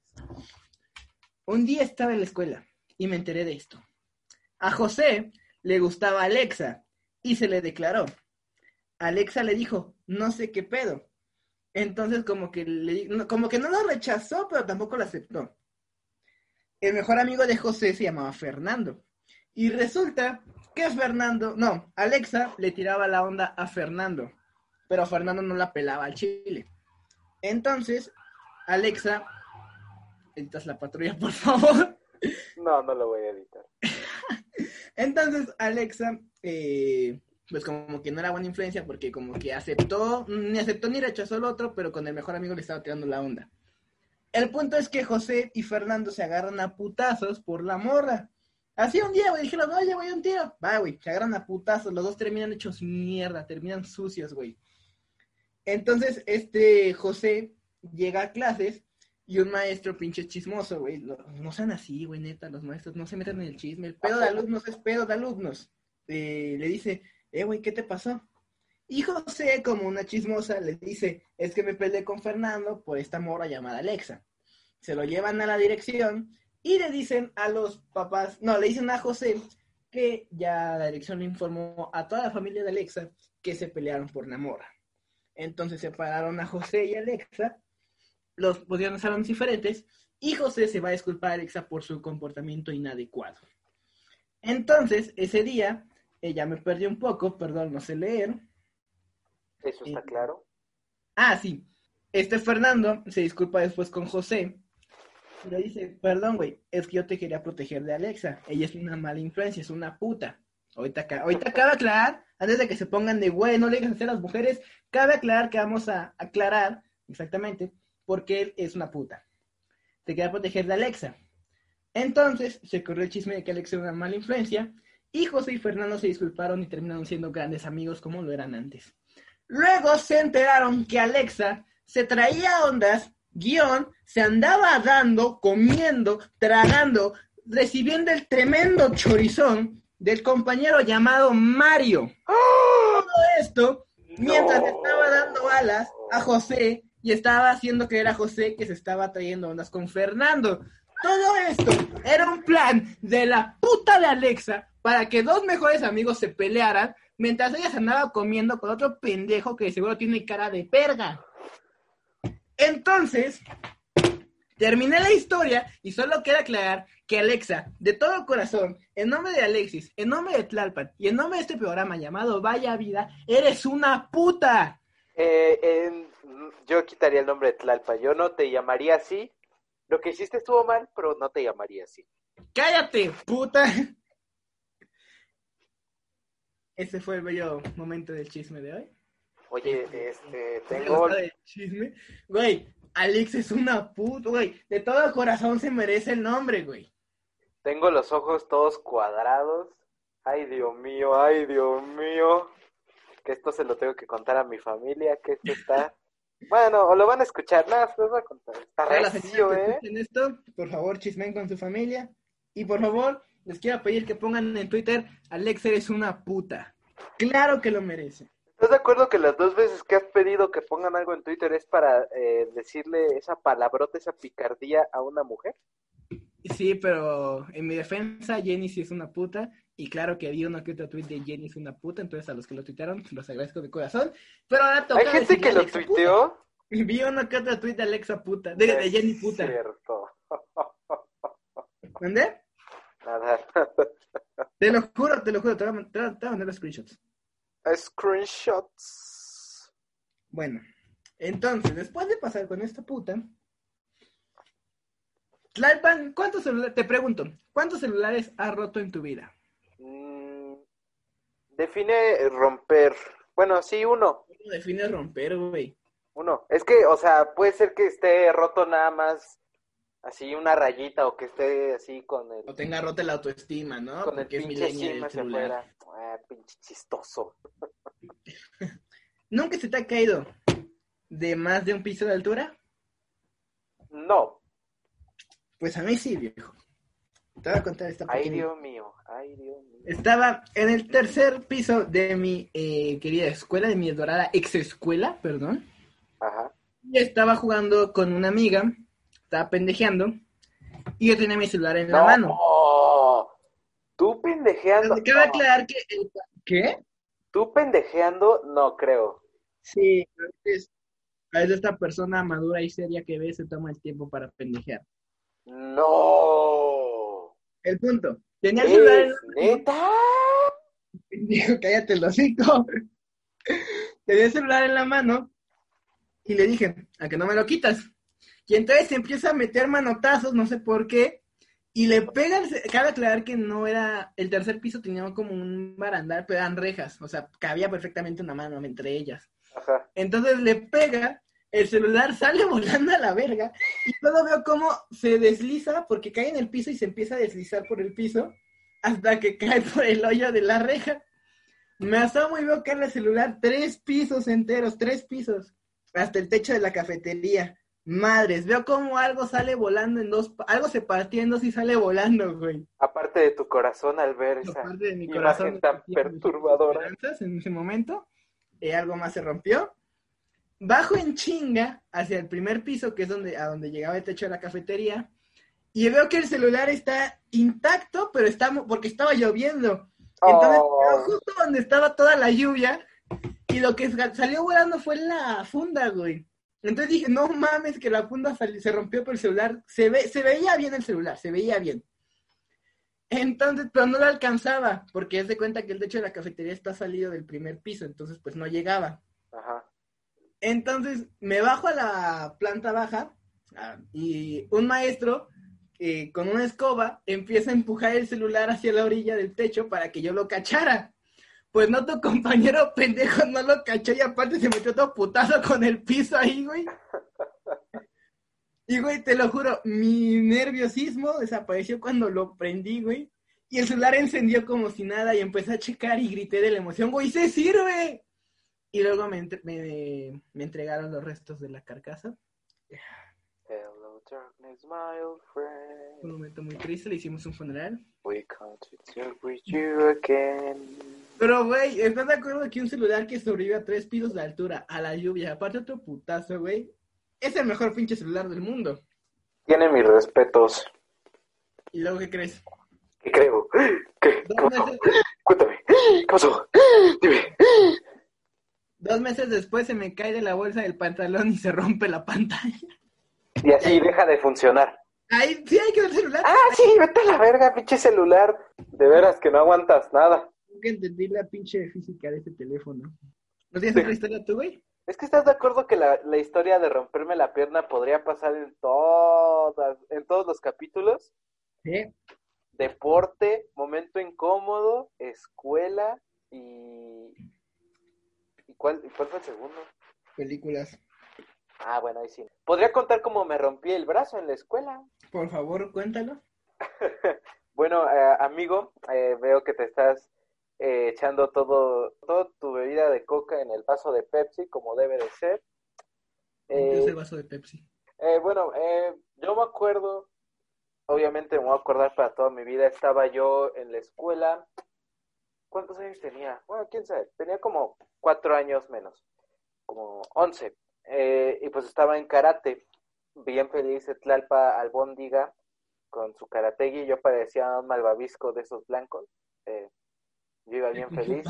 un día estaba en la escuela y me enteré de esto. A José le gustaba Alexa y se le declaró. Alexa le dijo, no sé qué pedo. Entonces como que, como que no lo rechazó, pero tampoco lo aceptó. El mejor amigo de José se llamaba Fernando. Y resulta que Fernando, no, Alexa le tiraba la onda a Fernando, pero Fernando no la pelaba al chile. Entonces, Alexa, editas la patrulla, por favor. No, no lo voy a editar. Entonces, Alexa, eh, pues como que no era buena influencia porque como que aceptó, ni aceptó ni rechazó el otro, pero con el mejor amigo le estaba tirando la onda. El punto es que José y Fernando se agarran a putazos por la morra. Así un día, güey, dijeron, oye, güey, un tiro. Va, güey, se agarran a putazos, los dos terminan hechos mierda, terminan sucios, güey. Entonces, este José llega a clases y un maestro pinche chismoso, güey. No, sean así, güey, neta, los maestros no se metan en el chisme. El pedo de alumnos es pedo de alumnos. Eh, le dice, eh, güey, ¿qué te pasó? Y José, como una chismosa, le dice, es que me peleé con Fernando por esta morra llamada Alexa. Se lo llevan a la dirección y le dicen a los papás, no, le dicen a José que ya la dirección le informó a toda la familia de Alexa que se pelearon por la morra. Entonces separaron a José y Alexa, los en salones diferentes y José se va a disculpar a Alexa por su comportamiento inadecuado. Entonces, ese día, ella me perdió un poco, perdón, no sé leer. Eso está Sí. claro. Ah, sí. Este Fernando se disculpa después con José. Y le dice, perdón, güey, es que yo te quería proteger de Alexa. Ella es una mala influencia, es una puta. Ahorita, ahorita cabe aclarar, antes de que se pongan de güey, no le digas a las mujeres, cabe aclarar que vamos a aclarar exactamente por qué él es una puta. Te quería proteger de Alexa. Entonces se corrió el chisme de que Alexa era una mala influencia y José y Fernando se disculparon y terminaron siendo grandes amigos como lo eran antes. Luego se enteraron que Alexa se traía ondas, guion, se andaba dando, comiendo, tragando, recibiendo el tremendo chorizón del compañero llamado Mario. Todo esto mientras No. estaba dando alas a José y estaba haciendo creer a José que se estaba trayendo ondas con Fernando. Todo esto era un plan de la puta de Alexa para que dos mejores amigos se pelearan mientras ella se andaba comiendo con otro pendejo que seguro tiene cara de perga. Entonces, terminé la historia y solo queda aclarar que Alexa, de todo corazón, en nombre de Alexis, en nombre de Tlalpan y en nombre de este programa llamado Vaya Vida, eres una puta. Eh, en- yo quitaría el nombre de Tlalpa. Yo no te llamaría así. Lo que hiciste estuvo mal, pero no te llamaría así. Cállate, puta. Ese fue el bello momento del chisme de hoy. Oye, este, ¿Te tengo... el chisme? Güey, Alex es una puta, güey. De todo corazón se merece el nombre, güey. Tengo los ojos todos cuadrados. Ay, Dios mío, ay, Dios mío. Que esto se lo tengo que contar a mi familia, que esto está... Bueno, o lo van a escuchar, nada, se los voy a contar. Está recio, ¿eh? esto, por favor, chismen con su familia. Y por favor, les quiero pedir que pongan en Twitter, Alex eres una puta. Claro que lo merece. ¿Estás de acuerdo que las dos veces que has pedido que pongan algo en Twitter es para eh, decirle esa palabrota, esa picardía a una mujer? Sí, pero en mi defensa, Jenny sí es una puta. Y claro que vi uno que otro tweet de Jenny es una puta. Entonces a los que lo tuitearon, los agradezco de corazón. Pero ahora toca ¿Hay gente que lo Alexa tuiteó? puta. Vi uno que otro tweet de Alexa puta. De, de Jenny puta. Cierto. ¿Mandé? Nada. Te lo juro, te lo juro. Voy a- te voy a mandar los screenshots. Screenshots. Bueno, entonces, después de pasar con esta puta, Tlalpan, ¿cuántos celulares, te pregunto, ¿cuántos celulares has roto en tu vida? Define romper. Bueno, sí, uno. ¿Cómo defines romper, güey? Uno. Es que, o sea, puede ser que esté roto nada más así una rayita o que esté así con el, O tenga rota la autoestima, ¿no? con el Porque pinche el hacia celular. afuera. Ah, pinche chistoso. ¿Nunca se te ha caído de más de un piso de altura? No. Pues a mí sí, viejo. Te voy a contar esta Ay, pequeña Dios mío. Ay, Dios mío. Estaba en el tercer piso de mi eh, querida escuela, de mi dorada ex escuela, perdón. Ajá. Y estaba jugando con una amiga, estaba pendejeando, y yo tenía mi celular en la No. mano. Tú pendejeando. Cabe no. aclarar que... el- ¿Qué? Tú pendejeando, no creo. Sí, a veces, a veces esta persona madura y seria que ve se toma el tiempo para pendejear. No. El punto, tenía el celular en ¿Es neta? Dijo, cállate el hocico. Tenía el celular en la mano y le dije, a que no me lo quitas. Y entonces se empieza a meter manotazos, no sé por qué, y le pega, el cabe aclarar que no era, el tercer piso tenía como un barandal, pero eran rejas, o sea, cabía perfectamente una mano entre ellas. Ajá. Entonces le pega, el celular sale volando a la verga, y luego veo cómo se desliza, porque cae en el piso y se empieza a deslizar por el piso, hasta que cae por el hoyo de la reja. Me asomo y veo caer el celular tres pisos enteros, tres pisos, hasta el techo de la cafetería. Madres, veo como algo sale volando en dos, algo se partió en dos y sale volando, güey. Aparte de tu corazón al ver esa Aparte de mi imagen corazón tan perturbadora. en ese momento, eh, algo más se rompió. Bajo en chinga hacia el primer piso, que es donde, a donde llegaba el techo de la cafetería, y veo que el celular está intacto, pero está, porque estaba lloviendo. Entonces, Oh. justo donde estaba toda la lluvia, y lo que sa- salió volando fue la funda, güey. Entonces dije, no mames, que la funda se rompió por el celular. Se, ve, se veía bien el celular, se veía bien. Entonces, pero no lo alcanzaba, porque es de cuenta que el techo de la cafetería está salido del primer piso, entonces pues no llegaba. Ajá. Entonces me bajo a la planta baja ah, y un maestro eh, con una escoba empieza a empujar el celular hacia la orilla del techo para que yo lo cachara. Pues no, tu compañero pendejo no lo cachó y aparte se metió todo putazo con el piso ahí, güey. Y, güey, te lo juro, mi nerviosismo desapareció cuando lo prendí, güey. Y el celular encendió como si nada y empecé a checar y grité de la emoción, güey, ¡se sirve! Y luego me, entre- me, me entregaron los restos de la carcasa. Hello, darkness, my old friend. un momento muy triste, le hicimos un funeral. We come to celebrate you again. Pero, güey, ¿estás de acuerdo que un celular que sobrevive a tres pisos de altura, a la lluvia, aparte otro putazo, güey, es el mejor pinche celular del mundo? Tiene mis respetos. ¿Y luego qué crees? ¿Qué creo? ¿Qué? ¿Qué pasó? Cuéntame. ¿Qué pasó? Dime. Dos meses después se me cae de la bolsa del pantalón y se rompe la pantalla. Y así deja de funcionar. Ahí sí hay que ver el celular. Ah, sí, vete a la verga, pinche celular. De veras que no aguantas nada. Nunca entendí la pinche física de ese teléfono. ¿No tienes otra historia tú, güey? Es que estás de acuerdo que la, la historia de romperme la pierna podría pasar en todas, en todos los capítulos. Sí. Deporte, momento incómodo, escuela y. ¿Y cuál, y cuál fue el segundo? Películas. Ah, bueno, ahí sí. Podría contar cómo me rompí el brazo en la escuela. Por favor, cuéntalo. Bueno, eh, amigo, eh, veo que te estás eh, echando todo, toda tu bebida de coca en el vaso de Pepsi, como debe de ser. Yo Eh, el vaso de Pepsi. Eh, bueno, eh, yo me acuerdo, obviamente me voy a acordar para toda mi vida, estaba yo en la escuela, ¿Cuántos años tenía? Bueno, quién sabe. Tenía como cuatro años menos, como once. Eh, y pues estaba en karate, bien feliz Tlalpa Albóndiga con su karategui. Yo parecía un malvavisco de esos blancos. Eh, yo iba bien feliz.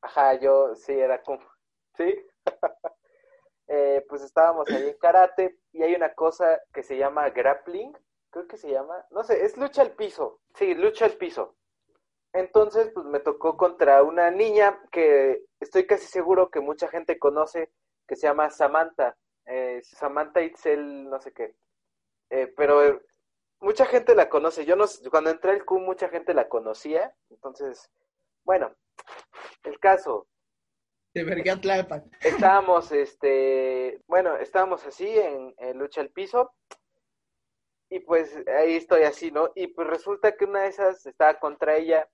Ajá, yo sí, era como, sí. Eh, pues estábamos ahí en karate y hay una cosa que se llama grappling, creo que se llama, no sé, es lucha al piso, sí, lucha al piso. Entonces, pues me tocó contra una niña que estoy casi seguro que mucha gente conoce, que se llama Samantha, eh, Samantha Itzel, no sé qué, eh, pero mucha gente la conoce, yo no, cuando entré al Q mucha gente la conocía, entonces, bueno, el caso, de Estábamos, este, bueno, estábamos así en, lucha al piso. Y pues ahí estoy así, ¿no? Y pues resulta que una de esas estaba contra ella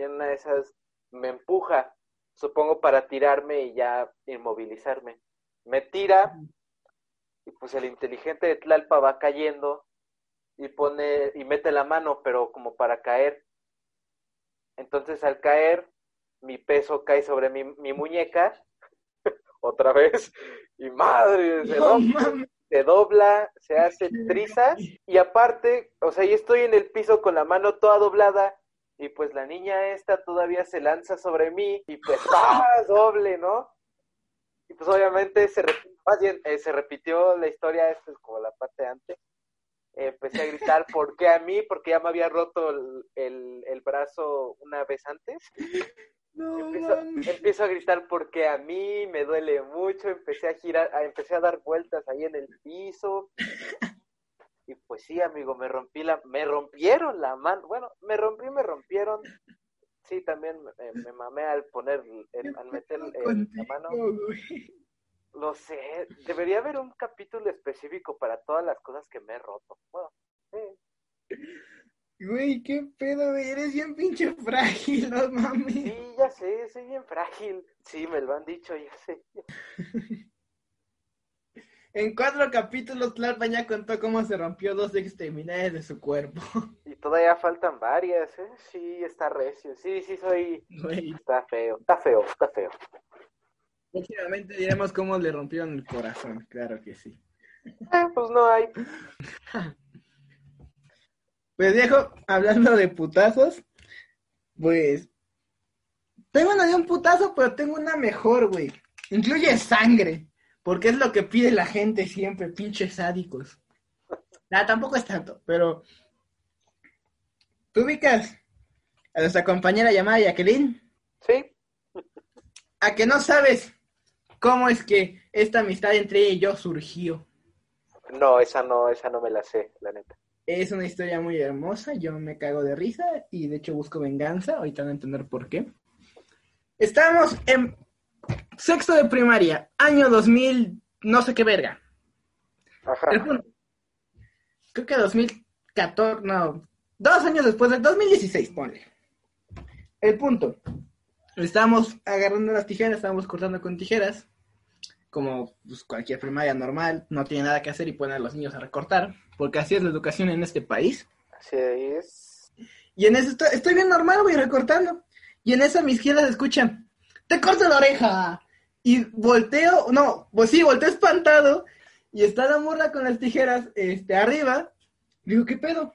y en una de esas me empuja, supongo para tirarme y ya inmovilizarme. Me tira y pues el inteligente de Tlalpa va cayendo y pone y mete la mano, pero como para caer. Entonces al caer mi peso cae sobre mi, mi muñeca, otra vez, y madre, se, dobla, se dobla, se hace trizas, y aparte, o sea, yo estoy en el piso con la mano toda doblada, y pues la niña esta todavía se lanza sobre mí, y pues, ¡ah! doble, ¿no? Y pues obviamente se, eh, se repitió la historia, esto es como la parte antes, empecé a gritar, ¿por qué a mí? Porque ya me había roto el, el, el brazo una vez antes. No, empiezo, a gritar porque a mí me duele mucho, empecé a girar, empecé a dar vueltas ahí en el piso. Y pues sí, amigo, me rompí la, me rompieron la mano, bueno, me rompí, me rompieron. Sí, también me, mamé al poner, al meter la mano. Lo sé, debería haber un capítulo específico para todas las cosas que me he roto. Bueno, sí. Güey, qué pedo, güey. Eres bien pinche frágil, no mames. Sí, ya sé, soy bien frágil. Sí, me lo han dicho, ya sé. en cuatro capítulos, Tlalpa ya contó cómo se rompió dos extremidades de su cuerpo. Y todavía faltan varias, ¿eh? Sí, está recio. Sí, sí, soy. Güey. Está feo, está feo, está feo. Próximamente diremos cómo le rompieron el corazón, claro que sí. Eh, pues no hay. Pues viejo, hablando de putazos, pues tengo una de un putazo, pero tengo una mejor, güey. Incluye sangre, porque es lo que pide la gente siempre, pinches sádicos. Nada, tampoco es tanto, pero ¿tú ubicas a nuestra compañera llamada Jacqueline? Sí. A que no sabes cómo es que esta amistad entre ella y yo surgió. No, esa no, esa no me la sé, la neta. Es una historia muy hermosa, yo me cago de risa y de hecho busco venganza, ahorita van a entender por qué. Estamos en sexto de primaria, año 2000, no sé qué verga. Ajá. creo que 2014, no, dos años después del 2016, ponle. El punto, estamos agarrando las tijeras, estamos cortando con tijeras, como pues, cualquier primaria normal, no tiene nada que hacer y ponen a los niños a recortar porque así es la educación en este país. Así es. Y en eso estoy, bien normal, voy recortando. Y en esa a mi izquierda se escucha, te corto la oreja. Y volteo, no, pues sí, volteo espantado. Y está la morra con las tijeras este, arriba. Digo, ¿qué pedo?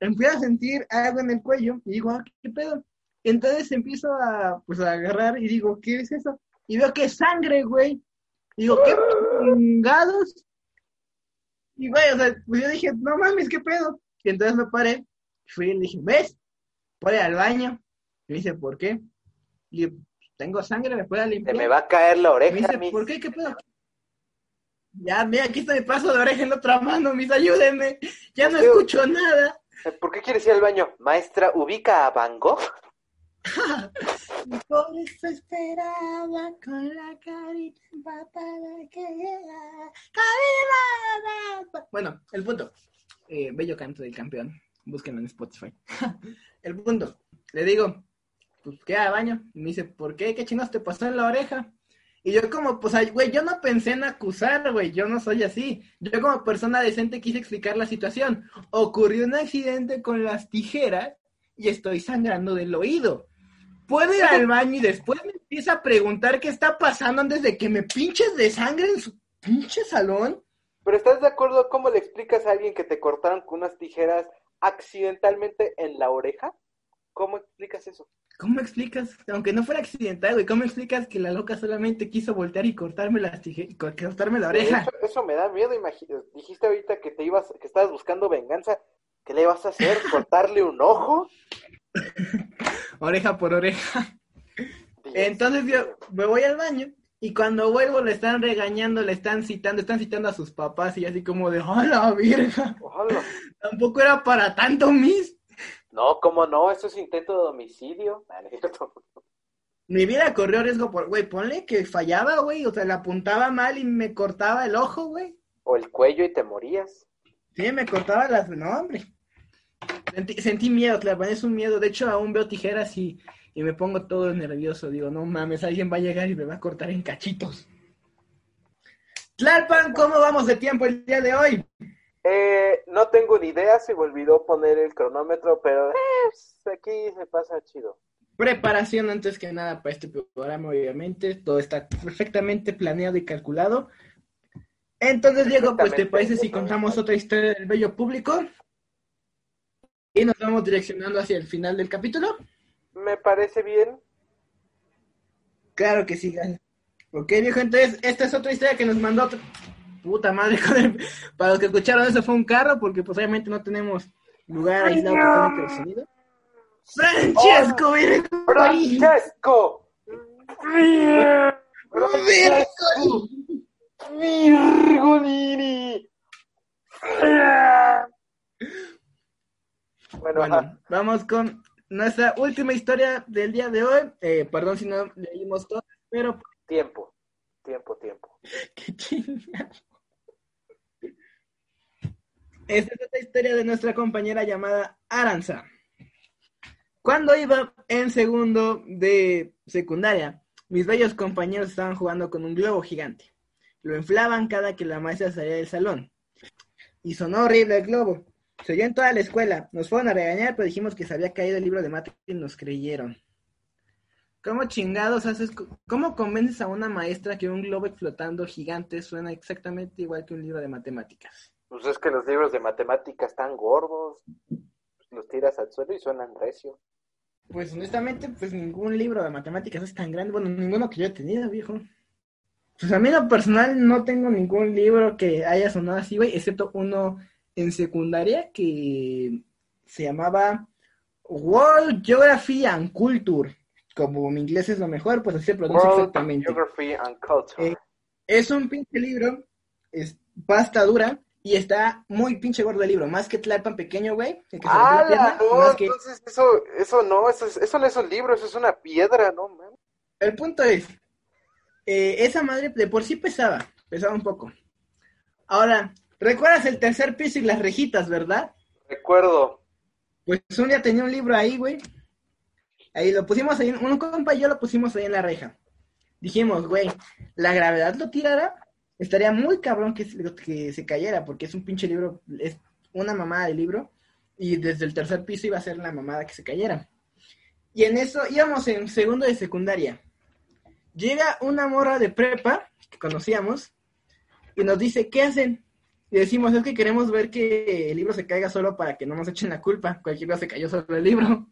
Empiezo a sentir algo en el cuello. Y digo, ah, ¿qué pedo? Entonces empiezo a, pues, a agarrar y digo, ¿qué es eso? Y veo que es sangre, güey. digo, ¿qué chingados? Y güey, o sea, pues yo dije, no mames, ¿qué pedo? Y entonces me paré, fui y le dije, ¿ves? Voy al baño. Y me dice, ¿por qué? Y tengo sangre, me puede limpiar. Se me va a caer la oreja. Me dice, ¿por qué? ¿Qué pedo? Ya, mira, aquí está mi paso de oreja en la otra mano, mis ayúdenme. Ya no escucho nada. ¿Por qué quieres ir al baño? Maestra, ¿ubica a Van Gogh? Por eso esperaba con la carita empapada que Bueno, el punto. Eh, bello canto del campeón. Búsquenlo en Spotify. el punto. Le digo, pues queda de baño. Y me dice, ¿por qué? ¿Qué chinos te pasó en la oreja? Y yo como, pues, güey, yo no pensé en acusar, güey, yo no soy así. Yo como persona decente quise explicar la situación. Ocurrió un accidente con las tijeras y estoy sangrando del oído. puedo ir al baño y después me empieza a preguntar qué está pasando antes de que me pinches de sangre en su pinche salón. Pero ¿estás de acuerdo cómo le explicas a alguien que te cortaron con unas tijeras accidentalmente en la oreja? ¿Cómo explicas eso? ¿Cómo explicas? Aunque no fuera accidental, güey, ¿cómo explicas que la loca solamente quiso voltear y cortarme las tijeras, cortarme la oreja? Eso, eso me da miedo, imagínate. Dijiste ahorita que te ibas, que estabas buscando venganza. ¿Qué le vas a hacer? ¿Cortarle un ojo? oreja por oreja. Entonces yo me voy al baño y cuando vuelvo le están regañando, le están citando, están citando a sus papás y así como de, ¡hola, virga! Tampoco era para tanto, mis. No, ¿cómo no? Eso es intento de homicidio. Mi vida corrió riesgo por, güey, ponle que fallaba, güey, o sea, le apuntaba mal y me cortaba el ojo, güey. O el cuello y te morías. Sí, me cortaba las, no, hombre. Sentí, miedo, claro, es un miedo. De hecho, aún veo tijeras y, y me pongo todo nervioso. Digo, no mames, alguien va a llegar y me va a cortar en cachitos. Tlalpan, ¿cómo vamos de tiempo el día de hoy? Eh, no tengo ni idea, se me olvidó poner el cronómetro, pero eh, aquí se pasa chido. Preparación antes que nada para este programa, obviamente. Todo está perfectamente planeado y calculado. Entonces, Diego, pues te parece si contamos otra historia del bello público y nos vamos direccionando hacia el final del capítulo. Me parece bien. Claro que sí, Ok, viejo, entonces esta es otra historia que nos mandó otro... Puta madre, para los que escucharon eso fue un carro, porque pues obviamente no tenemos lugar aislado totalmente de sonido. ¡Francesco, oh, ¡Francesco! ¡Francesco! ¡Virgolini! Bueno, vamos con nuestra última historia del día de hoy. Eh, perdón si no leímos todo, pero... Tiempo, tiempo, tiempo. Qué chingada. Esta es otra historia de nuestra compañera llamada Aranza. Cuando iba en segundo de secundaria, mis bellos compañeros estaban jugando con un globo gigante. Lo inflaban cada que la maestra salía del salón. Y sonó horrible el globo. Se oyó en toda la escuela. Nos fueron a regañar, pero dijimos que se había caído el libro de mate y nos creyeron. ¿Cómo chingados haces? ¿Cómo convences a una maestra que un globo explotando gigante suena exactamente igual que un libro de matemáticas? Pues es que los libros de matemáticas están gordos. Los tiras al suelo y suenan recio. Pues honestamente, pues ningún libro de matemáticas es tan grande. Bueno, ninguno que yo he tenido, viejo. Pues a mí en lo personal no tengo ningún libro que haya sonado así, güey, excepto uno en secundaria que se llamaba World Geography and Culture. Como mi inglés es lo mejor, pues así se pronuncia exactamente. Geography and Culture. Eh, es un pinche libro, es pasta dura, y está muy pinche gordo el libro, más que Tlalpan pequeño, güey. Ah, no, entonces eso, eso no, eso, eso no es un libro, eso es una piedra, ¿no, man? El punto es, eh, esa madre de por sí pesaba, pesaba un poco. Ahora, ¿recuerdas el tercer piso y las rejitas, verdad? Recuerdo. Pues un día tenía un libro ahí, güey. Ahí lo pusimos ahí, un compa y yo lo pusimos ahí en la reja. Dijimos, güey, la gravedad lo tirará, estaría muy cabrón que, se cayera, porque es un pinche libro, es una mamada de libro, y desde el tercer piso iba a ser la mamada que se cayera. Y en eso íbamos en segundo de secundaria. Llega una morra de prepa que conocíamos y nos dice, ¿qué hacen? Y decimos, es que queremos ver que el libro se caiga solo para que no nos echen la culpa. Cualquiera se cayó sobre el libro.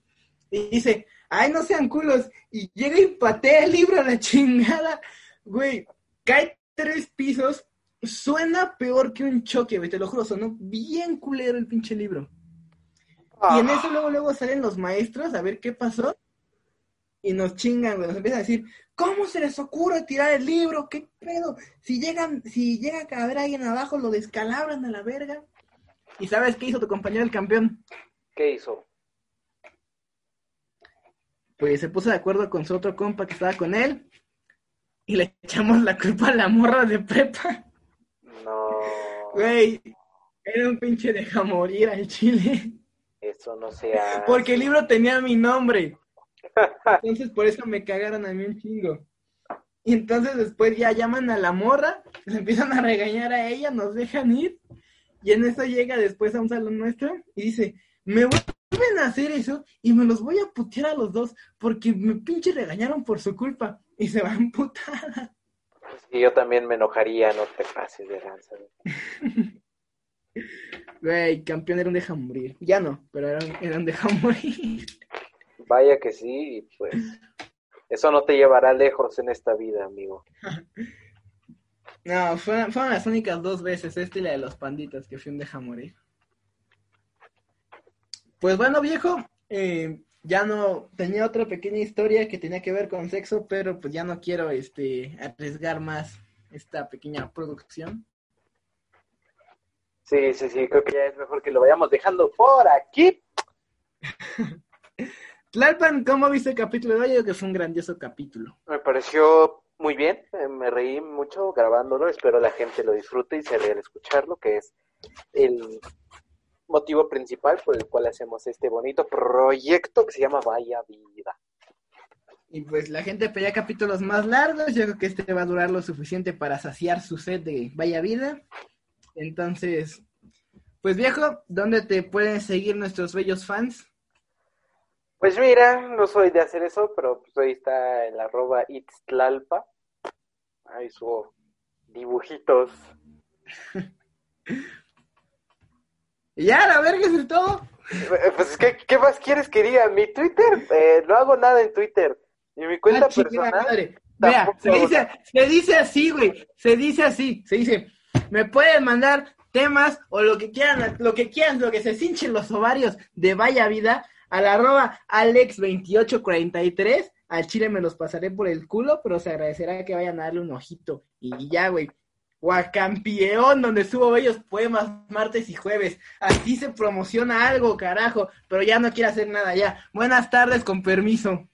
Y dice, ay, no sean culos. Y llega y patea el libro a la chingada. Güey, cae tres pisos. Suena peor que un choque, güey, te lo juro. Sonó bien culero el pinche libro. Y en eso luego, luego salen los maestros a ver qué pasó. Y nos chingan, güey. Nos empiezan a decir, ¿Cómo se les ocurre tirar el libro? ¿Qué pedo? Si llegan, si llega a caber alguien abajo, lo descalabran a la verga. ¿Y sabes qué hizo tu compañero el campeón? ¿Qué hizo? Pues se puso de acuerdo con su otro compa que estaba con él y le echamos la culpa a la morra de prepa. No. Güey, era un pinche deja morir al chile. Eso no sea. Porque el libro tenía mi nombre. Entonces por eso me cagaron a mí un chingo. Y entonces después ya llaman a la morra, se empiezan a regañar a ella, nos dejan ir. Y en eso llega después a un salón nuestro y dice, me vuelven a hacer eso y me los voy a putear a los dos porque me pinche regañaron por su culpa y se van putada. Pues yo también me enojaría, no te pases de lanza. Güey, campeón era un deja morir. Ya no, pero era un, era un deja morir. Vaya que sí, pues eso no te llevará lejos en esta vida, amigo. No, fueron, fueron las únicas dos veces, esta y la de los panditas, que fui un deja morir. Pues bueno, viejo, eh, ya no tenía otra pequeña historia que tenía que ver con sexo, pero pues ya no quiero este arriesgar más esta pequeña producción. Sí, sí, sí, creo que ya es mejor que lo vayamos dejando por aquí. Tlalpan, ¿cómo viste el capítulo de hoy? Que fue un grandioso capítulo. Me pareció muy bien, eh, me reí mucho grabándolo, espero la gente lo disfrute y se vea al escucharlo, que es el motivo principal por el cual hacemos este bonito proyecto que se llama Vaya Vida. Y pues la gente pedía capítulos más largos, yo creo que este va a durar lo suficiente para saciar su sed de Vaya Vida. Entonces, pues viejo, ¿dónde te pueden seguir nuestros bellos fans? Pues mira, no soy de hacer eso, pero pues ahí está el arroba itztlalpa. Ahí subo dibujitos. Y ya, la verga, es todo. Eh, Pues, ¿qué, qué más quieres que diga? Mi Twitter, eh, no hago nada en Twitter. Y mi cuenta Ah, personal. Vea, se dice, se dice así, güey. Se dice así. Se dice, me pueden mandar temas o lo que quieran, lo que quieran, lo que se cinchen los ovarios de Vaya Vida al arroba Alex2843. Al chile me los pasaré por el culo, pero se agradecerá que vayan a darle un ojito. Y ya, güey. Guacampeón, donde subo bellos poemas martes y jueves. Así se promociona algo, carajo. Pero ya no quiero hacer nada ya. Buenas tardes, con permiso.